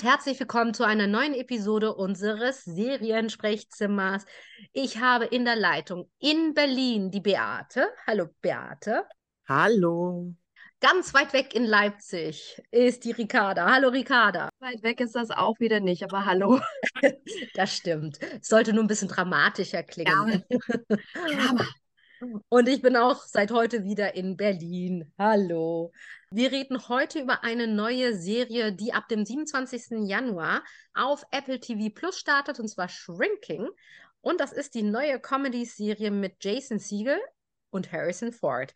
und herzlich willkommen zu einer neuen Episode unseres Seriensprechzimmers. Ich habe in der Leitung in Berlin die Beate. Hallo Beate. Hallo. Ganz weit weg in Leipzig ist die Ricarda. Hallo Ricarda. Weit weg ist das auch wieder nicht, aber hallo. das stimmt. Es sollte nur ein bisschen dramatischer klingen. Ja. ja. Und ich bin auch seit heute wieder in Berlin. Hallo. Wir reden heute über eine neue Serie, die ab dem 27. Januar auf Apple TV Plus startet, und zwar Shrinking. Und das ist die neue Comedy-Serie mit Jason Siegel und Harrison Ford.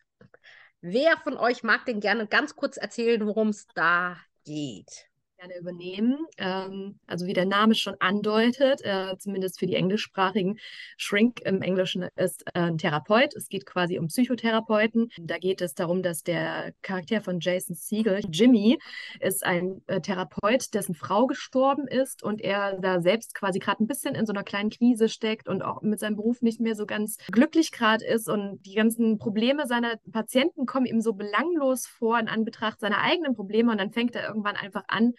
Wer von euch mag denn gerne ganz kurz erzählen, worum es da geht? Gerne übernehmen. Ähm, also wie der Name schon andeutet, äh, zumindest für die englischsprachigen, Shrink im Englischen ist äh, ein Therapeut. Es geht quasi um Psychotherapeuten. Da geht es darum, dass der Charakter von Jason Siegel, Jimmy, ist ein äh, Therapeut, dessen Frau gestorben ist und er da selbst quasi gerade ein bisschen in so einer kleinen Krise steckt und auch mit seinem Beruf nicht mehr so ganz glücklich gerade ist und die ganzen Probleme seiner Patienten kommen ihm so belanglos vor in Anbetracht seiner eigenen Probleme und dann fängt er irgendwann einfach an,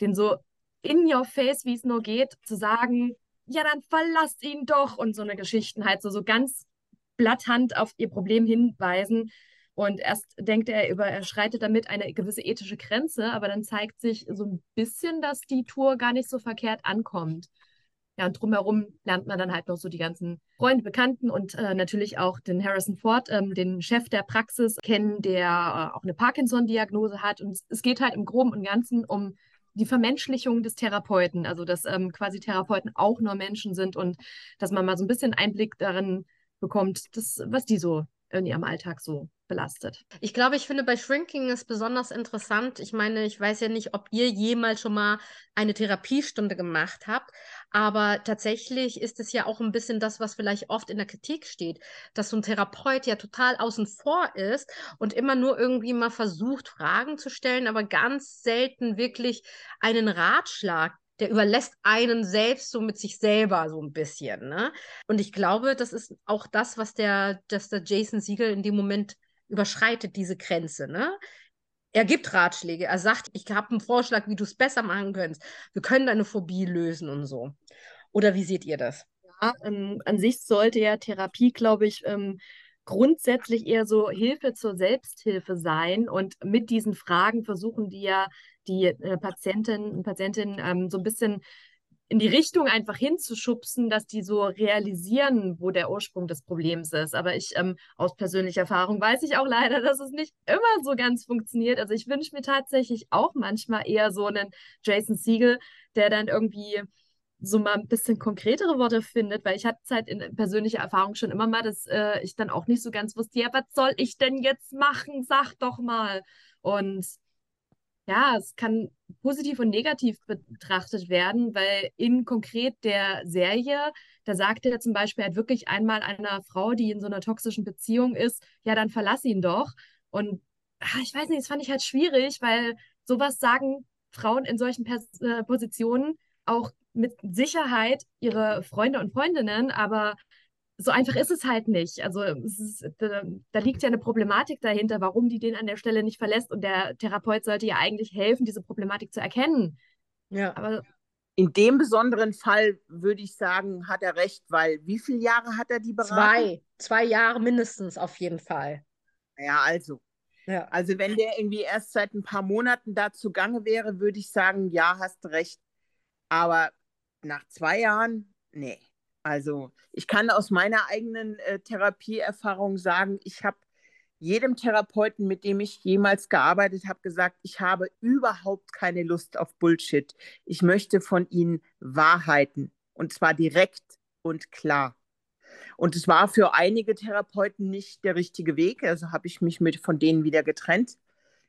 den so in your face, wie es nur geht, zu sagen, ja, dann verlasst ihn doch und so eine Geschichten halt so, so ganz blatthand auf ihr Problem hinweisen. Und erst denkt er, über, er schreitet damit eine gewisse ethische Grenze, aber dann zeigt sich so ein bisschen, dass die Tour gar nicht so verkehrt ankommt. Ja, und drumherum lernt man dann halt noch so die ganzen Freunde, Bekannten und äh, natürlich auch den Harrison Ford, ähm, den Chef der Praxis, kennen, der äh, auch eine Parkinson-Diagnose hat. Und es geht halt im Groben und Ganzen um die Vermenschlichung des Therapeuten, also dass ähm, quasi Therapeuten auch nur Menschen sind und dass man mal so ein bisschen Einblick darin bekommt, das, was die so in ihrem Alltag so belastet. Ich glaube, ich finde bei Shrinking ist besonders interessant. Ich meine, ich weiß ja nicht, ob ihr jemals schon mal eine Therapiestunde gemacht habt, aber tatsächlich ist es ja auch ein bisschen das, was vielleicht oft in der Kritik steht, dass so ein Therapeut ja total außen vor ist und immer nur irgendwie mal versucht, Fragen zu stellen, aber ganz selten wirklich einen Ratschlag der überlässt einen selbst so mit sich selber so ein bisschen. Ne? Und ich glaube, das ist auch das, was der, dass der Jason Siegel in dem Moment überschreitet, diese Grenze. Ne? Er gibt Ratschläge. Er sagt, ich habe einen Vorschlag, wie du es besser machen könntest. Wir können deine Phobie lösen und so. Oder wie seht ihr das? Ja, ähm, an sich sollte ja Therapie, glaube ich, ähm, grundsätzlich eher so Hilfe zur Selbsthilfe sein. Und mit diesen Fragen versuchen die ja die äh, Patientinnen und Patientinnen ähm, so ein bisschen in die Richtung einfach hinzuschubsen, dass die so realisieren, wo der Ursprung des Problems ist. Aber ich ähm, aus persönlicher Erfahrung weiß ich auch leider, dass es nicht immer so ganz funktioniert. Also ich wünsche mir tatsächlich auch manchmal eher so einen Jason Siegel, der dann irgendwie so mal ein bisschen konkretere Worte findet, weil ich hatte halt in persönlicher Erfahrung schon immer mal, dass äh, ich dann auch nicht so ganz wusste, ja, was soll ich denn jetzt machen? Sag doch mal. Und ja, es kann positiv und negativ betrachtet werden, weil in konkret der Serie, da sagt er zum Beispiel halt wirklich einmal einer Frau, die in so einer toxischen Beziehung ist, ja, dann verlass ihn doch. Und ach, ich weiß nicht, das fand ich halt schwierig, weil sowas sagen Frauen in solchen Pers äh, Positionen auch mit Sicherheit ihre Freunde und Freundinnen, aber so einfach ist es halt nicht. Also ist, da, da, liegt ja eine Problematik dahinter, warum die den an der Stelle nicht verlässt. Und der Therapeut sollte ja eigentlich helfen, diese Problematik zu erkennen. Ja. Aber in dem besonderen Fall würde ich sagen, hat er recht, weil wie viele Jahre hat er die beraten? Zwei, zwei Jahre mindestens auf jeden Fall. Ja, also. Ja. Also wenn der irgendwie erst seit ein paar Monaten da zugange wäre, würde ich sagen, ja, hast recht. Aber nach zwei Jahren, nee. Also ich kann aus meiner eigenen äh, Therapieerfahrung sagen, ich habe jedem Therapeuten, mit dem ich jemals gearbeitet habe, gesagt, ich habe überhaupt keine Lust auf Bullshit. Ich möchte von ihnen Wahrheiten und zwar direkt und klar. Und es war für einige Therapeuten nicht der richtige Weg, also habe ich mich mit von denen wieder getrennt.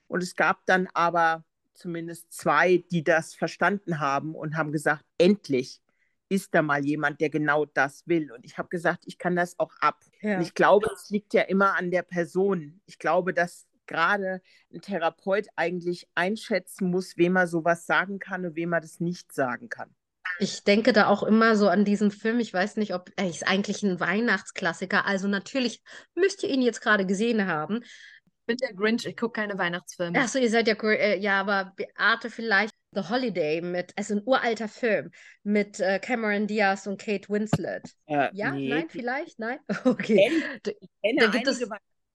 Und es gab dann aber zumindest zwei, die das verstanden haben und haben gesagt, endlich ist da mal jemand, der genau das will. Und ich habe gesagt, ich kann das auch ab. Ja. Und ich glaube, es liegt ja immer an der Person. Ich glaube, dass gerade ein Therapeut eigentlich einschätzen muss, wem er sowas sagen kann und wem er das nicht sagen kann. Ich denke da auch immer so an diesen Film. Ich weiß nicht, ob er ist eigentlich ein Weihnachtsklassiker. Also natürlich müsst ihr ihn jetzt gerade gesehen haben. Ich bin der Grinch, ich gucke keine Weihnachtsfilme. Achso, ihr seid ja, äh, ja, aber Beate vielleicht The Holiday mit, also ein uralter Film mit äh, Cameron Diaz und Kate Winslet. Äh, ja, nee. nein, vielleicht, nein? Okay. Ich kenne, da gibt es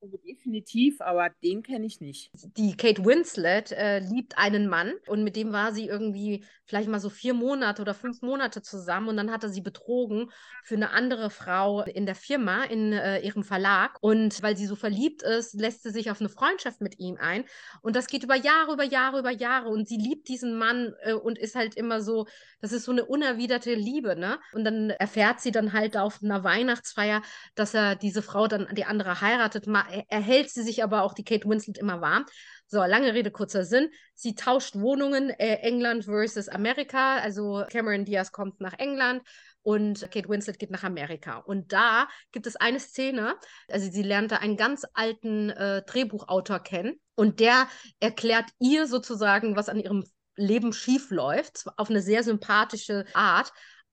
definitiv, aber den kenne ich nicht. Die Kate Winslet äh, liebt einen Mann und mit dem war sie irgendwie vielleicht mal so vier Monate oder fünf Monate zusammen und dann hat er sie betrogen für eine andere Frau in der Firma, in äh, ihrem Verlag. Und weil sie so verliebt ist, lässt sie sich auf eine Freundschaft mit ihm ein. Und das geht über Jahre, über Jahre, über Jahre. Und sie liebt diesen Mann äh, und ist halt immer so, das ist so eine unerwiderte Liebe, ne? Und dann erfährt sie dann halt auf einer Weihnachtsfeier, dass er diese Frau dann die andere heiratet. Er hält sie sich aber auch die Kate Winslet immer warm. So, lange Rede, kurzer Sinn. Sie tauscht Wohnungen, äh, England versus Amerika. Also Cameron Diaz kommt nach England und Kate Winslet geht nach Amerika. Und da gibt es eine Szene, also sie lernte einen ganz alten äh, Drehbuchautor kennen und der erklärt ihr sozusagen, was an ihrem Leben schief läuft, auf eine sehr sympathische Art.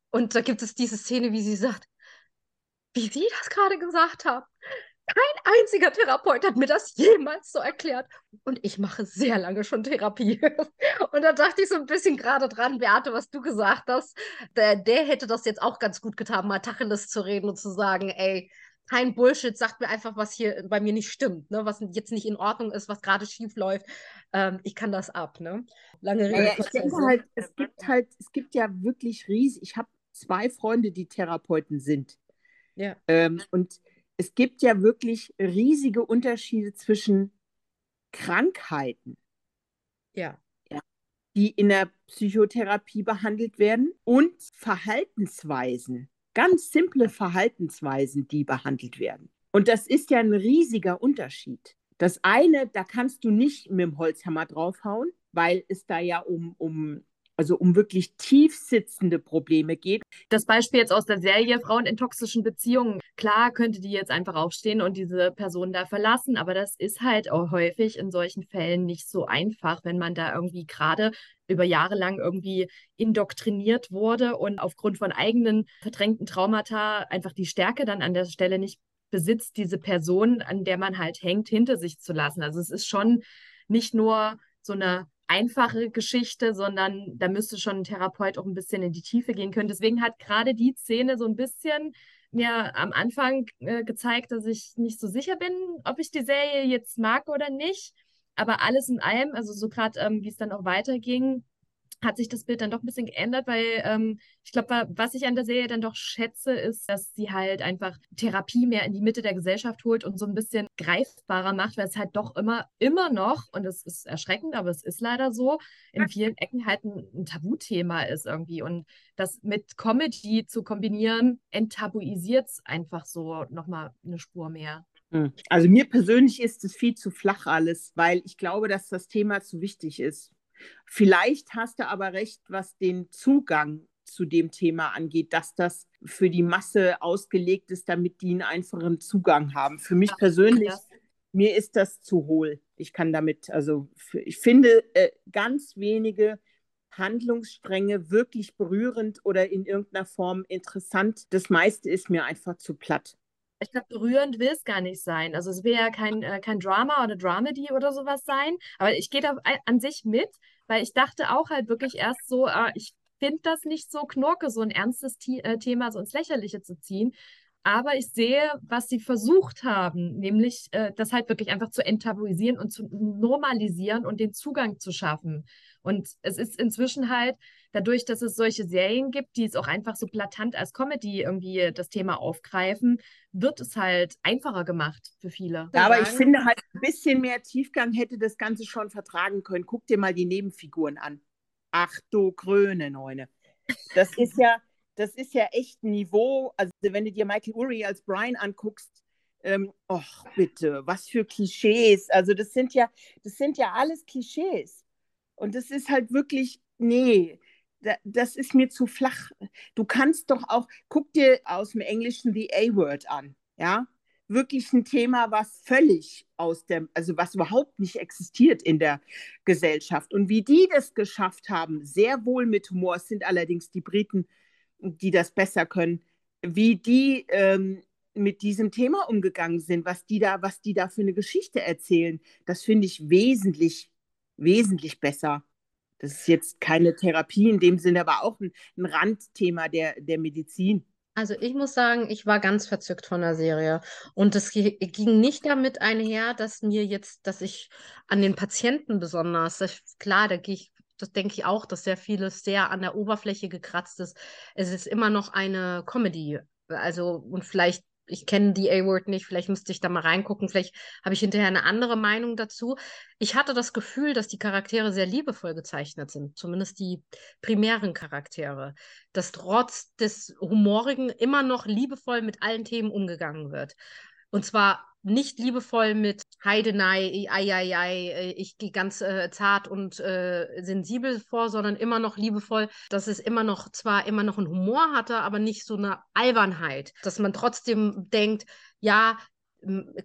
Und da gibt es diese Szene, wie sie sagt, wie Sie das gerade gesagt haben. Kein einziger Therapeut hat mir das jemals so erklärt. Und ich mache sehr lange schon Therapie. Und da dachte ich so ein bisschen gerade dran, Beate, was du gesagt hast. Der, der hätte das jetzt auch ganz gut getan, mal Tacheles zu reden und zu sagen, ey, kein Bullshit, sagt mir einfach, was hier bei mir nicht stimmt, ne? was jetzt nicht in Ordnung ist, was gerade schief läuft. Ähm, ich kann das ab. Ne? Lange Rede. Ja, ich denke halt, es gibt halt, es gibt ja wirklich riesig. Ich habe zwei Freunde, die Therapeuten sind. Ja. Ähm, und es gibt ja wirklich riesige Unterschiede zwischen Krankheiten, ja. ja. die in der Psychotherapie behandelt werden, und Verhaltensweisen, ganz simple Verhaltensweisen, die behandelt werden. Und das ist ja ein riesiger Unterschied. Das eine, da kannst du nicht mit dem Holzhammer draufhauen, weil es da ja um, um also um wirklich tief sitzende Probleme geht. Das Beispiel jetzt aus der Serie Frauen in toxischen Beziehungen. Klar könnte die jetzt einfach aufstehen und diese Person da verlassen, aber das ist halt auch häufig in solchen Fällen nicht so einfach, wenn man da irgendwie gerade über Jahre lang irgendwie indoktriniert wurde und aufgrund von eigenen verdrängten Traumata einfach die Stärke dann an der Stelle nicht besitzt, diese Person, an der man halt hängt, hinter sich zu lassen. Also es ist schon nicht nur so eine einfache Geschichte, sondern da müsste schon ein Therapeut auch ein bisschen in die Tiefe gehen können. Deswegen hat gerade die Szene so ein bisschen mir am Anfang äh, gezeigt, dass ich nicht so sicher bin, ob ich die Serie jetzt mag oder nicht. Aber alles in allem, also so gerade ähm, wie es dann auch weiterging, hat sich das Bild dann doch ein bisschen geändert, weil ähm, ich glaube, was ich an der Serie dann doch schätze, ist, dass sie halt einfach Therapie mehr in die Mitte der Gesellschaft holt und so ein bisschen greifbarer macht, weil es halt doch immer, immer noch, und es ist erschreckend, aber es ist leider so, in vielen Ecken halt ein, ein Tabuthema ist irgendwie. Und das mit Comedy zu kombinieren, enttabuisiert es einfach so nochmal eine Spur mehr. Hm. Also mir persönlich ist es viel zu flach alles, weil ich glaube, dass das Thema zu wichtig ist. Vielleicht hast du aber recht, was den Zugang zu dem Thema angeht, dass das für die Masse ausgelegt ist, damit die einen einfachen Zugang haben. Für mich persönlich, mir ist das zu hohl. Ich kann damit, also ich finde äh, ganz wenige Handlungsstränge wirklich berührend oder in irgendeiner Form interessant. Das meiste ist mir einfach zu platt. Ich glaube, berührend will es gar nicht sein. Also es will ja kein, äh, kein Drama oder Dramedy oder sowas sein. Aber ich gehe da an sich mit, weil ich dachte auch halt wirklich erst so, äh, ich finde das nicht so knorke, so ein ernstes T äh, Thema so ins Lächerliche zu ziehen. Aber ich sehe, was sie versucht haben, nämlich äh, das halt wirklich einfach zu enttabuisieren und zu normalisieren und den Zugang zu schaffen. Und es ist inzwischen halt, dadurch, dass es solche Serien gibt, die es auch einfach so platant als Comedy irgendwie das Thema aufgreifen, wird es halt einfacher gemacht für viele. Ja, aber ich finde halt ein bisschen mehr Tiefgang hätte das Ganze schon vertragen können. Guck dir mal die Nebenfiguren an. Ach du Kröne, Neune. Das ist ja, das ist ja echt ein Niveau. Also wenn du dir Michael Urie als Brian anguckst, ähm, och bitte, was für Klischees. Also das sind ja, das sind ja alles Klischees. Und das ist halt wirklich, nee, das ist mir zu flach. Du kannst doch auch, guck dir aus dem Englischen die A-Word an, ja? Wirklich ein Thema, was völlig aus dem, also was überhaupt nicht existiert in der Gesellschaft. Und wie die das geschafft haben, sehr wohl mit Humor, es sind allerdings die Briten, die das besser können, wie die ähm, mit diesem Thema umgegangen sind, was die da, was die da für eine Geschichte erzählen, das finde ich wesentlich, wesentlich besser Das ist jetzt keine Therapie in dem Sinne, aber auch ein, ein Randthema der, der Medizin. Also ich muss sagen, ich war ganz verzückt von der Serie. Und es ging nicht damit einher, dass mir jetzt, dass ich an den Patienten besonders, das, klar, da gehe ich, das denke ich auch, dass sehr vieles sehr an der Oberfläche gekratzt ist. Es ist immer noch eine Comedy. Also, und vielleicht ich kenne die A-Word nicht, vielleicht müsste ich da mal reingucken, vielleicht habe ich hinterher eine andere Meinung dazu. Ich hatte das Gefühl, dass die Charaktere sehr liebevoll gezeichnet sind, zumindest die primären Charaktere, dass trotz des Humorigen immer noch liebevoll mit allen Themen umgegangen wird. Und zwar nicht liebevoll mit Heidenei, ei, ei, ei, ich gehe ganz äh, zart und äh, sensibel vor, sondern immer noch liebevoll, dass es immer noch, zwar immer noch einen Humor hatte, aber nicht so eine Albernheit, dass man trotzdem denkt, ja,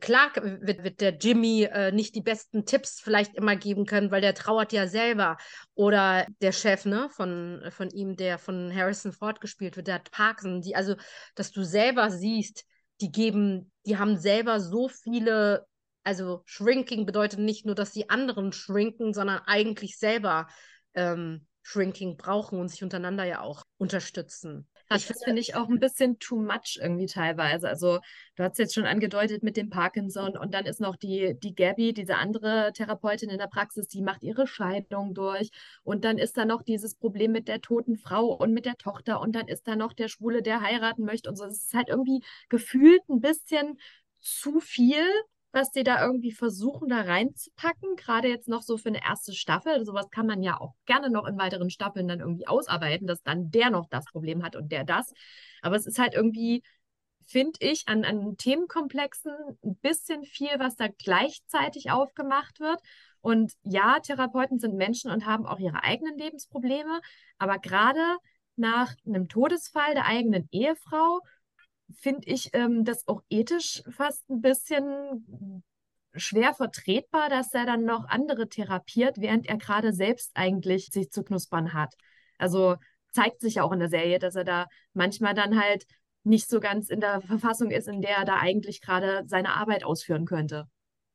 klar wird, wird der Jimmy äh, nicht die besten Tipps vielleicht immer geben können, weil der trauert ja selber. Oder der Chef ne, von, von ihm, der von Harrison Ford gespielt wird, der hat Parkinson, die, also, dass du selber siehst, die geben, die haben selber so viele, also Shrinking bedeutet nicht nur, dass die anderen shrinken, sondern eigentlich selber ähm, Shrinking brauchen und sich untereinander ja auch unterstützen. Das finde ich auch ein bisschen too much irgendwie teilweise. Also du hast jetzt schon angedeutet mit dem Parkinson und dann ist noch die, die Gabby, diese andere Therapeutin in der Praxis, die macht ihre Scheidung durch und dann ist da noch dieses Problem mit der toten Frau und mit der Tochter und dann ist da noch der Schwule, der heiraten möchte und so. Es ist halt irgendwie gefühlt ein bisschen zu viel was die da irgendwie versuchen, da reinzupacken. Gerade jetzt noch so für eine erste Staffel. Sowas kann man ja auch gerne noch in weiteren Staffeln dann irgendwie ausarbeiten, dass dann der noch das Problem hat und der das. Aber es ist halt irgendwie, finde ich, an, an Themenkomplexen ein bisschen viel, was da gleichzeitig aufgemacht wird. Und ja, Therapeuten sind Menschen und haben auch ihre eigenen Lebensprobleme. Aber gerade nach einem Todesfall der eigenen Ehefrau finde ich ähm, das auch ethisch fast ein bisschen schwer vertretbar, dass er dann noch andere therapiert, während er gerade selbst eigentlich sich zu knuspern hat. Also zeigt sich ja auch in der Serie, dass er da manchmal dann halt nicht so ganz in der Verfassung ist, in der er da eigentlich gerade seine Arbeit ausführen könnte.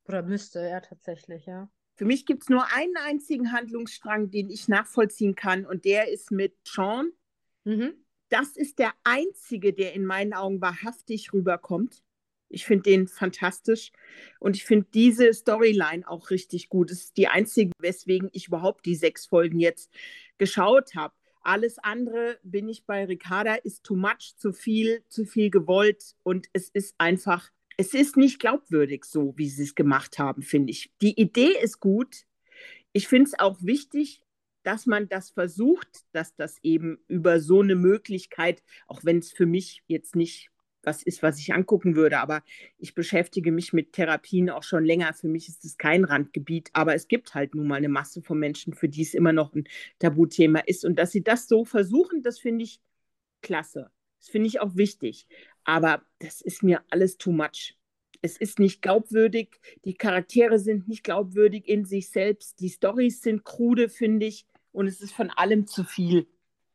Oder müsste er tatsächlich, ja. Für mich gibt es nur einen einzigen Handlungsstrang, den ich nachvollziehen kann, und der ist mit Sean. Mhm das ist der einzige, der in meinen Augen wahrhaftig rüberkommt. Ich finde den fantastisch und ich finde diese Storyline auch richtig gut. Es ist die einzige, weswegen ich überhaupt die sechs Folgen jetzt geschaut habe. Alles andere bin ich bei Ricarda, ist too much, zu viel, zu viel gewollt und es ist einfach, es ist nicht glaubwürdig so, wie sie es gemacht haben, finde ich. Die Idee ist gut. Ich finde es auch wichtig, dass man das versucht, dass das eben über so eine Möglichkeit, auch wenn es für mich jetzt nicht was ist, was ich angucken würde, aber ich beschäftige mich mit Therapien auch schon länger. Für mich ist es kein Randgebiet, aber es gibt halt nun mal eine Masse von Menschen, für die es immer noch ein Tabuthema ist. Und dass sie das so versuchen, das finde ich klasse. Das finde ich auch wichtig. Aber das ist mir alles too much. Es ist nicht glaubwürdig, die Charaktere sind nicht glaubwürdig in sich selbst, die Storys sind krude, finde ich und es ist von allem zu viel.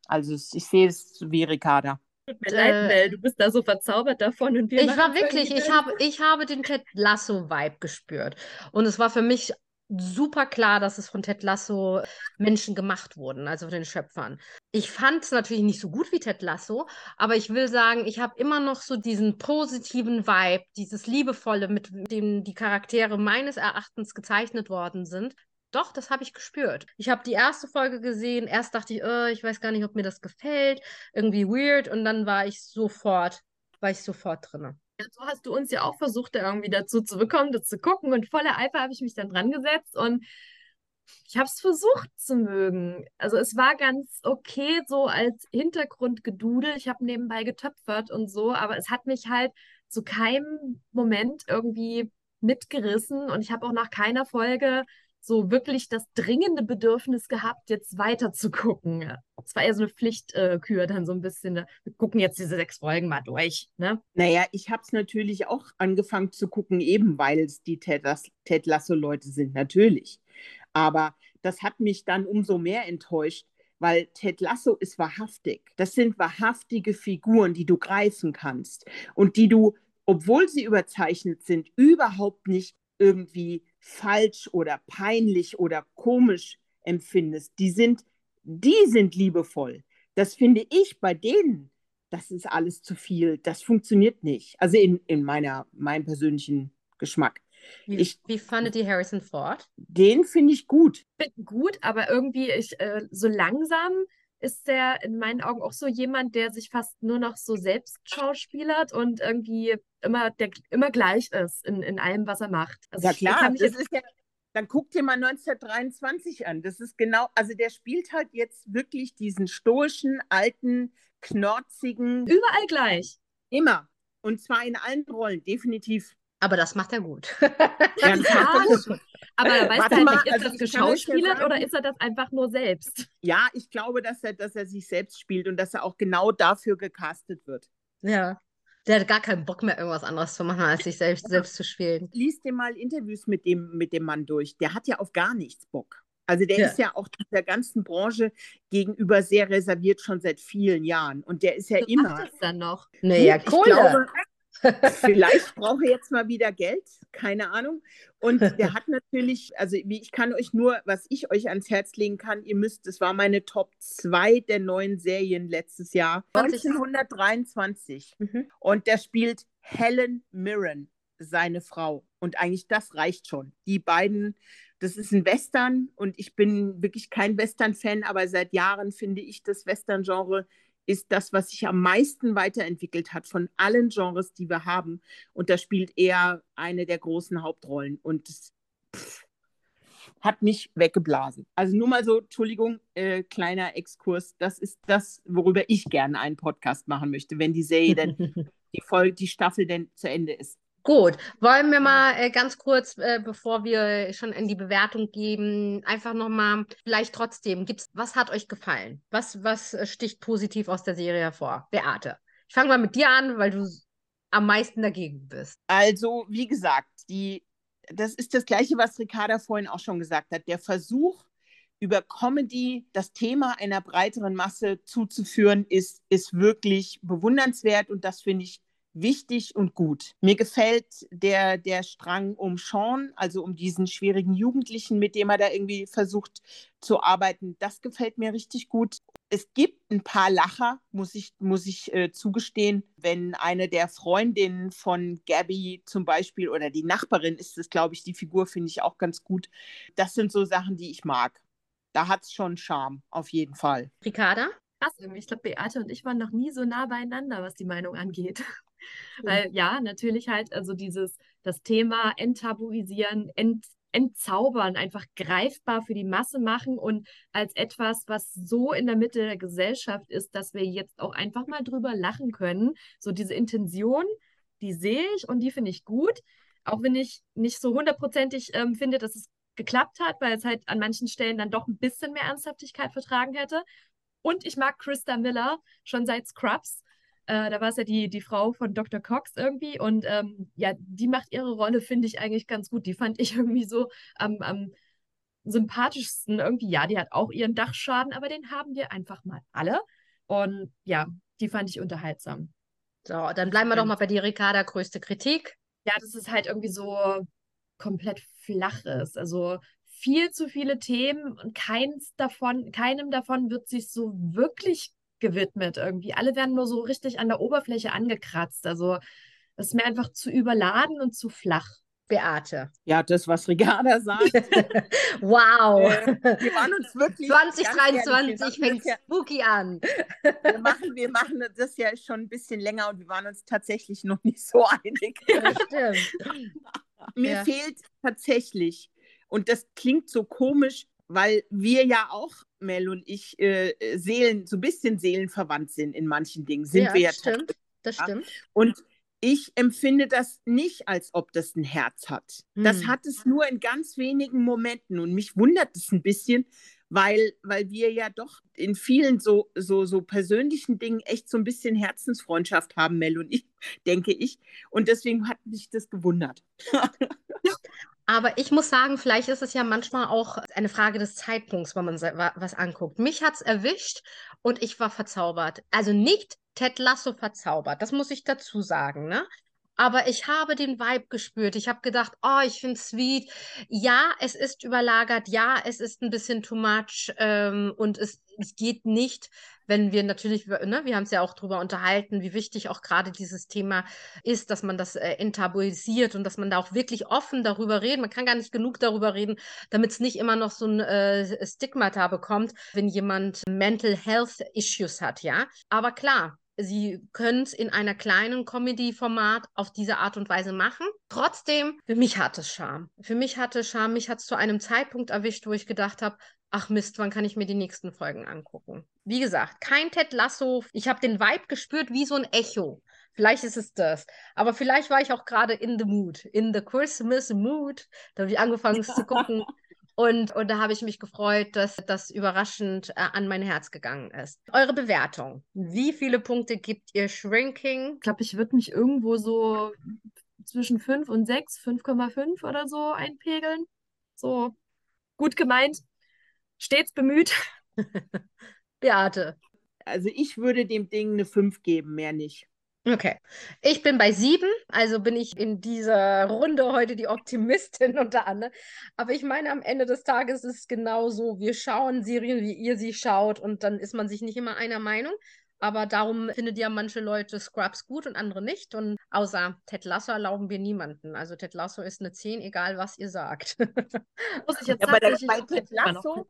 Also ich sehe es wie Ricarda. Tut mir leid, Mel, du bist da so verzaubert davon. Und wir ich war wirklich, ich habe, ich habe den Ted Lasso-Vibe gespürt. Und es war für mich super klar, dass es von Ted Lasso Menschen gemacht wurden, also von den Schöpfern. Ich fand es natürlich nicht so gut wie Ted Lasso, aber ich will sagen, ich habe immer noch so diesen positiven Vibe, dieses liebevolle, mit dem die Charaktere meines Erachtens gezeichnet worden sind. Doch, das habe ich gespürt. Ich habe die erste Folge gesehen. Erst dachte ich, oh, ich weiß gar nicht, ob mir das gefällt. Irgendwie weird. Und dann war ich sofort, war ich sofort drin. Ja, so hast du uns ja auch versucht, da irgendwie dazu zu bekommen, das zu gucken. Und voller Eifer habe ich mich dann dran gesetzt und ich habe es versucht zu mögen. Also es war ganz okay so als Hintergrundgedudel. Ich habe nebenbei getöpfert und so, aber es hat mich halt zu keinem Moment irgendwie mitgerissen und ich habe auch nach keiner Folge so wirklich das dringende Bedürfnis gehabt, jetzt weiter zu gucken. Es war eher so eine Pflichtkür dann so ein bisschen. Ne? Wir gucken jetzt diese sechs Folgen mal durch. Ne? Naja, ich habe es natürlich auch angefangen zu gucken, eben weil es die Ted, Ted Lasso-Leute sind, natürlich. Aber das hat mich dann umso mehr enttäuscht, weil Ted Lasso ist wahrhaftig. Das sind wahrhaftige Figuren, die du greifen kannst und die du, obwohl sie überzeichnet sind, überhaupt nicht irgendwie falsch oder peinlich oder komisch empfindest, die sind, die sind liebevoll. Das finde ich bei denen, das ist alles zu viel. Das funktioniert nicht. Also in, in meiner, meinem persönlichen Geschmack. Wie, ich, wie fandet ihr Harrison Ford? Den finde ich gut. Gut, aber irgendwie ich, äh, so langsam ist der in meinen Augen auch so jemand, der sich fast nur noch so selbst schauspielert und irgendwie immer, der, immer gleich ist in, in allem, was er macht. Also ja klar, das ist ja, dann guck dir mal 1923 an. Das ist genau, also der spielt halt jetzt wirklich diesen stoischen, alten, knorzigen. Überall gleich. Immer. Und zwar in allen Rollen, definitiv. Aber das macht er gut. ja, das macht er gut. Aber weißt du halt nicht, ist also das geschauspielert oder ist er das einfach nur selbst? Ja, ich glaube, dass er, dass er sich selbst spielt und dass er auch genau dafür gecastet wird. Ja. Der hat gar keinen Bock mehr, irgendwas anderes zu machen, als sich selbst, selbst zu spielen. Lies dir mal Interviews mit dem, mit dem Mann durch. Der hat ja auf gar nichts Bock. Also der ja. ist ja auch der ganzen Branche gegenüber sehr reserviert schon seit vielen Jahren. Und der ist ja Was immer. Macht das dann noch? Naja, cool. Glaube, Vielleicht brauche ich jetzt mal wieder Geld, keine Ahnung. Und der hat natürlich, also ich kann euch nur, was ich euch ans Herz legen kann, ihr müsst, das war meine Top 2 der neuen Serien letztes Jahr, 1923. Mhm. Und der spielt Helen Mirren, seine Frau. Und eigentlich das reicht schon. Die beiden, das ist ein Western und ich bin wirklich kein Western-Fan, aber seit Jahren finde ich das Western-Genre ist das, was sich am meisten weiterentwickelt hat von allen Genres, die wir haben. Und da spielt er eine der großen Hauptrollen. Und pff, hat mich weggeblasen. Also nur mal so, Entschuldigung, äh, kleiner Exkurs. Das ist das, worüber ich gerne einen Podcast machen möchte, wenn die Serie denn, die Folge, die Staffel denn zu Ende ist. Gut, wollen wir mal äh, ganz kurz, äh, bevor wir schon in die Bewertung geben, einfach nochmal, vielleicht trotzdem, gibt's, was hat euch gefallen? Was, was äh, sticht positiv aus der Serie hervor? Beate, ich fange mal mit dir an, weil du am meisten dagegen bist. Also, wie gesagt, die, das ist das Gleiche, was Ricarda vorhin auch schon gesagt hat. Der Versuch, über Comedy das Thema einer breiteren Masse zuzuführen, ist, ist wirklich bewundernswert und das finde ich wichtig und gut. Mir gefällt der, der Strang um Sean, also um diesen schwierigen Jugendlichen, mit dem er da irgendwie versucht zu arbeiten. Das gefällt mir richtig gut. Es gibt ein paar Lacher, muss ich, muss ich äh, zugestehen. Wenn eine der Freundinnen von Gabby zum Beispiel oder die Nachbarin ist es, glaube ich, die Figur finde ich auch ganz gut. Das sind so Sachen, die ich mag. Da hat es schon Charme, auf jeden Fall. Ricarda? Krass. Ich glaube, Beate und ich waren noch nie so nah beieinander, was die Meinung angeht. Weil ja, natürlich halt, also dieses, das Thema enttabuisieren, ent, entzaubern, einfach greifbar für die Masse machen und als etwas, was so in der Mitte der Gesellschaft ist, dass wir jetzt auch einfach mal drüber lachen können. So diese Intention, die sehe ich und die finde ich gut. Auch wenn ich nicht so hundertprozentig ähm, finde, dass es geklappt hat, weil es halt an manchen Stellen dann doch ein bisschen mehr Ernsthaftigkeit vertragen hätte. Und ich mag Krista Miller schon seit Scrubs. Äh, da war es ja die, die Frau von Dr. Cox irgendwie. Und ähm, ja, die macht ihre Rolle, finde ich eigentlich ganz gut. Die fand ich irgendwie so am, am sympathischsten. Irgendwie, ja, die hat auch ihren Dachschaden, aber den haben wir einfach mal alle. Und ja, die fand ich unterhaltsam. So, dann bleiben wir doch mal bei dir, Ricarda. Größte Kritik? Ja, das ist halt irgendwie so komplett flaches. Also viel zu viele Themen und keins davon, keinem davon wird sich so wirklich gewidmet irgendwie. Alle werden nur so richtig an der Oberfläche angekratzt. Also es ist mir einfach zu überladen und zu flach. Beate. Ja, das, was Ricarda sagt. wow. Äh, wir waren uns wirklich. 2023 fängt ja, spooky an. wir, machen, wir machen das ja schon ein bisschen länger und wir waren uns tatsächlich noch nicht so einig. Stimmt. Mir ja. fehlt tatsächlich, und das klingt so komisch, weil wir ja auch, Mel und ich, äh, Seelen, so ein bisschen seelenverwandt sind in manchen Dingen. Sind ja, wir ja stimmt. Das stimmt. Und ich empfinde das nicht, als ob das ein Herz hat. Hm. Das hat es nur in ganz wenigen Momenten. Und mich wundert es ein bisschen, weil, weil wir ja doch in vielen so, so, so persönlichen Dingen echt so ein bisschen Herzensfreundschaft haben, Mel und ich, denke ich. Und deswegen hat mich das gewundert. Aber ich muss sagen, vielleicht ist es ja manchmal auch eine Frage des Zeitpunkts, wenn man was anguckt. Mich hat es erwischt und ich war verzaubert. Also nicht Ted Lasso verzaubert, das muss ich dazu sagen. Ne? Aber ich habe den Vibe gespürt. Ich habe gedacht, oh, ich finde es sweet. Ja, es ist überlagert. Ja, es ist ein bisschen too much. Ähm, und es, es geht nicht, wenn wir natürlich, ne, wir haben es ja auch darüber unterhalten, wie wichtig auch gerade dieses Thema ist, dass man das äh, enttabuisiert und dass man da auch wirklich offen darüber redet. Man kann gar nicht genug darüber reden, damit es nicht immer noch so ein äh, Stigmata bekommt, wenn jemand Mental Health Issues hat, ja. Aber klar, Sie können es in einer kleinen Comedy-Format auf diese Art und Weise machen. Trotzdem, für mich hat es Charme. Für mich hatte es Charme. Mich hat es zu einem Zeitpunkt erwischt, wo ich gedacht habe, ach Mist, wann kann ich mir die nächsten Folgen angucken? Wie gesagt, kein Ted Lasso. Ich habe den Vibe gespürt wie so ein Echo. Vielleicht ist es das. Aber vielleicht war ich auch gerade in the mood, in the Christmas mood. Da habe ich angefangen zu gucken. Und, und da habe ich mich gefreut, dass das überraschend äh, an mein Herz gegangen ist. Eure Bewertung. Wie viele Punkte gibt ihr Shrinking? Ich glaube, ich würde mich irgendwo so zwischen 5 und 6, 5,5 oder so einpegeln. So gut gemeint, stets bemüht. Beate. Also ich würde dem Ding eine 5 geben, mehr nicht. Okay. Ich bin bei sieben, also bin ich in dieser Runde heute die Optimistin unter anderem. Aber ich meine, am Ende des Tages ist es genau so. Wir schauen Serien, wie ihr sie schaut, und dann ist man sich nicht immer einer Meinung. Aber darum findet ja manche Leute Scrubs gut und andere nicht. Und außer Ted Lasso erlauben wir niemanden. Also Ted Lasso ist eine 10, egal was ihr sagt. Muss ich jetzt ja, aber bei Ted Lasso,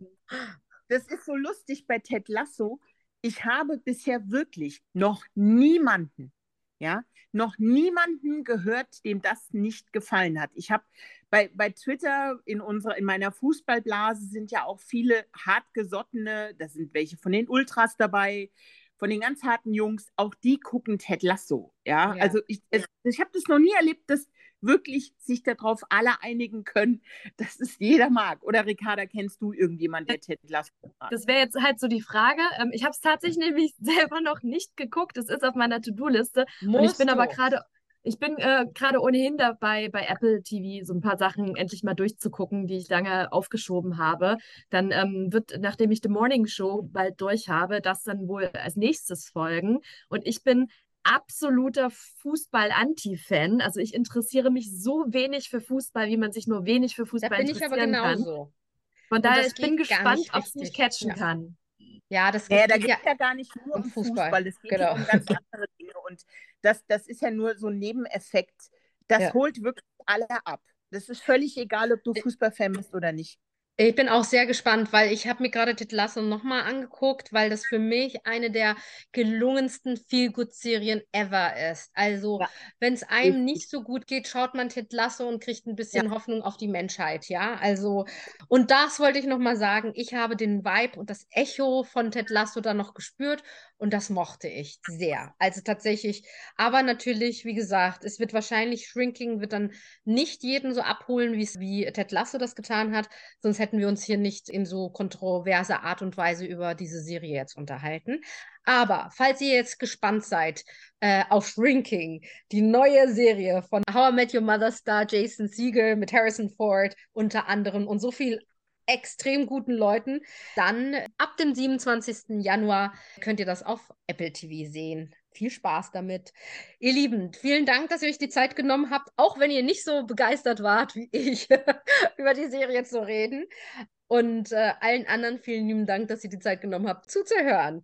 das ist so lustig bei Ted Lasso. Ich habe bisher wirklich noch niemanden ja, noch niemanden gehört, dem das nicht gefallen hat. Ich habe bei, bei Twitter in unserer, in meiner Fußballblase sind ja auch viele hartgesottene, da sind welche von den Ultras dabei, von den ganz harten Jungs, auch die gucken Ted Lasso. Ja, ja. also ich, ich habe das noch nie erlebt, dass wirklich sich darauf alle einigen können, dass es jeder mag. Oder Ricarda, kennst du irgendjemanden, der Ted Lasso mag? Das wäre jetzt halt so die Frage. Ähm, ich habe es tatsächlich nämlich selber noch nicht geguckt. Es ist auf meiner To-Do-Liste. Und ich bin aber gerade ich bin äh, gerade ohnehin dabei, bei Apple TV so ein paar Sachen endlich mal durchzugucken, die ich lange aufgeschoben habe. Dann ähm, wird, nachdem ich The Morning Show bald durch habe, das dann wohl als nächstes folgen. Und ich bin absoluter Fußball-Anti-Fan. Also ich interessiere mich so wenig für Fußball, wie man sich nur wenig für Fußball da bin interessieren ich aber genauso. kann. Von daher, ich bin gespannt, ob es mich catchen ja. kann. Ja, das ja, da geht ja, ja gar nicht nur um Fußball. Fußball. Es geht genau. um ganz andere Dinge. Und das, das ist ja nur so ein Nebeneffekt. Das ja. holt wirklich alle ab. Das ist völlig egal, ob du Fußballfan bist oder nicht. Ich bin auch sehr gespannt, weil ich habe mir gerade Ted Lasso nochmal angeguckt, weil das für mich eine der gelungensten Feel-Good-Serien ever ist. Also, ja. wenn es einem nicht so gut geht, schaut man Ted Lasso und kriegt ein bisschen ja. Hoffnung auf die Menschheit, ja. Also, und das wollte ich nochmal sagen. Ich habe den Vibe und das Echo von Ted Lasso da noch gespürt und das mochte ich sehr. Also tatsächlich, aber natürlich, wie gesagt, es wird wahrscheinlich Shrinking wird dann nicht jeden so abholen, wie Ted Lasso das getan hat, sonst hätten wir uns hier nicht in so kontroverser Art und Weise über diese Serie jetzt unterhalten. Aber falls ihr jetzt gespannt seid äh, auf Shrinking, die neue Serie von How I Met Your Mother Star Jason Siegel mit Harrison Ford unter anderem und so viel extrem guten Leuten. Dann ab dem 27. Januar könnt ihr das auf Apple TV sehen. Viel Spaß damit. Ihr Lieben, vielen Dank, dass ihr euch die Zeit genommen habt, auch wenn ihr nicht so begeistert wart wie ich, über die Serie zu reden. Und äh, allen anderen vielen lieben Dank, dass ihr die Zeit genommen habt, zuzuhören.